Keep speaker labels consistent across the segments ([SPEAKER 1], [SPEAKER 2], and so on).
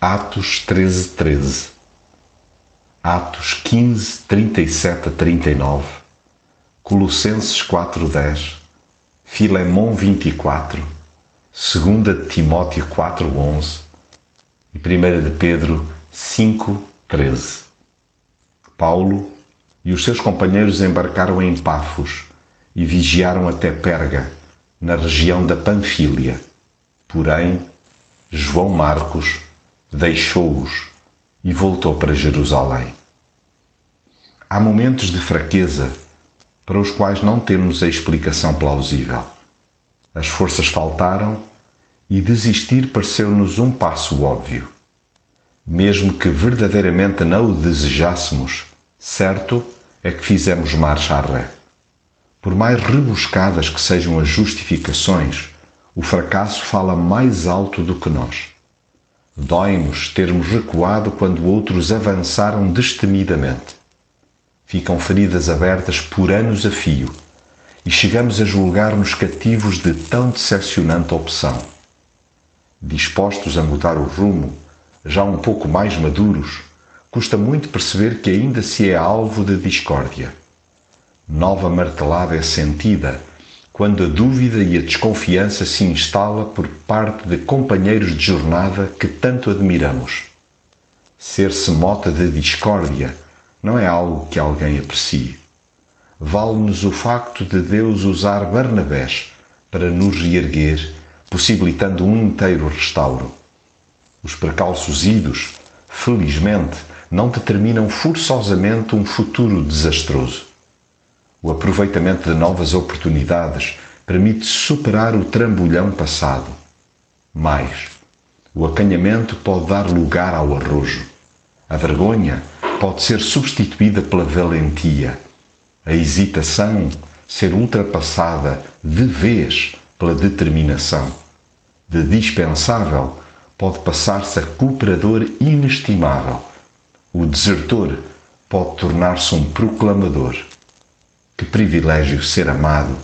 [SPEAKER 1] Atos 13, 13, Atos 15, 37 a 39, Colossenses 4, 10, Filemão 24, 2 Timóteo 4, 11 e 1 de Pedro 5, 13. Paulo e os seus companheiros embarcaram em Pafos e vigiaram até Perga, na região da Panfília. Porém, João Marcos deixou-os e voltou para Jerusalém. Há momentos de fraqueza para os quais não temos a explicação plausível. As forças faltaram e desistir pareceu-nos um passo óbvio. Mesmo que verdadeiramente não o desejássemos, certo é que fizemos marcha a ré. Por mais rebuscadas que sejam as justificações, o fracasso fala mais alto do que nós. Dói-nos termos recuado quando outros avançaram destemidamente. Ficam feridas abertas por anos a fio e chegamos a julgar-nos cativos de tão decepcionante opção. Dispostos a mudar o rumo, já um pouco mais maduros, custa muito perceber que ainda se é alvo de discórdia. Nova martelada é sentida quando a dúvida e a desconfiança se instala por parte de companheiros de jornada que tanto admiramos. Ser-se mota de discórdia não é algo que alguém aprecie. Vale-nos o facto de Deus usar Barnabés para nos reerguer, possibilitando um inteiro restauro. Os precalços idos, felizmente, não determinam forçosamente um futuro desastroso. O aproveitamento de novas oportunidades permite superar o trambolhão passado. Mais, o acanhamento pode dar lugar ao arrojo. A vergonha pode ser substituída pela valentia. A hesitação ser ultrapassada de vez pela determinação. De dispensável pode passar-se a cooperador inestimável. O desertor pode tornar-se um proclamador. Privilégio ser amado,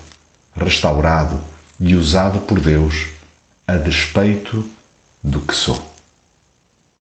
[SPEAKER 1] restaurado e usado por Deus a despeito do que sou.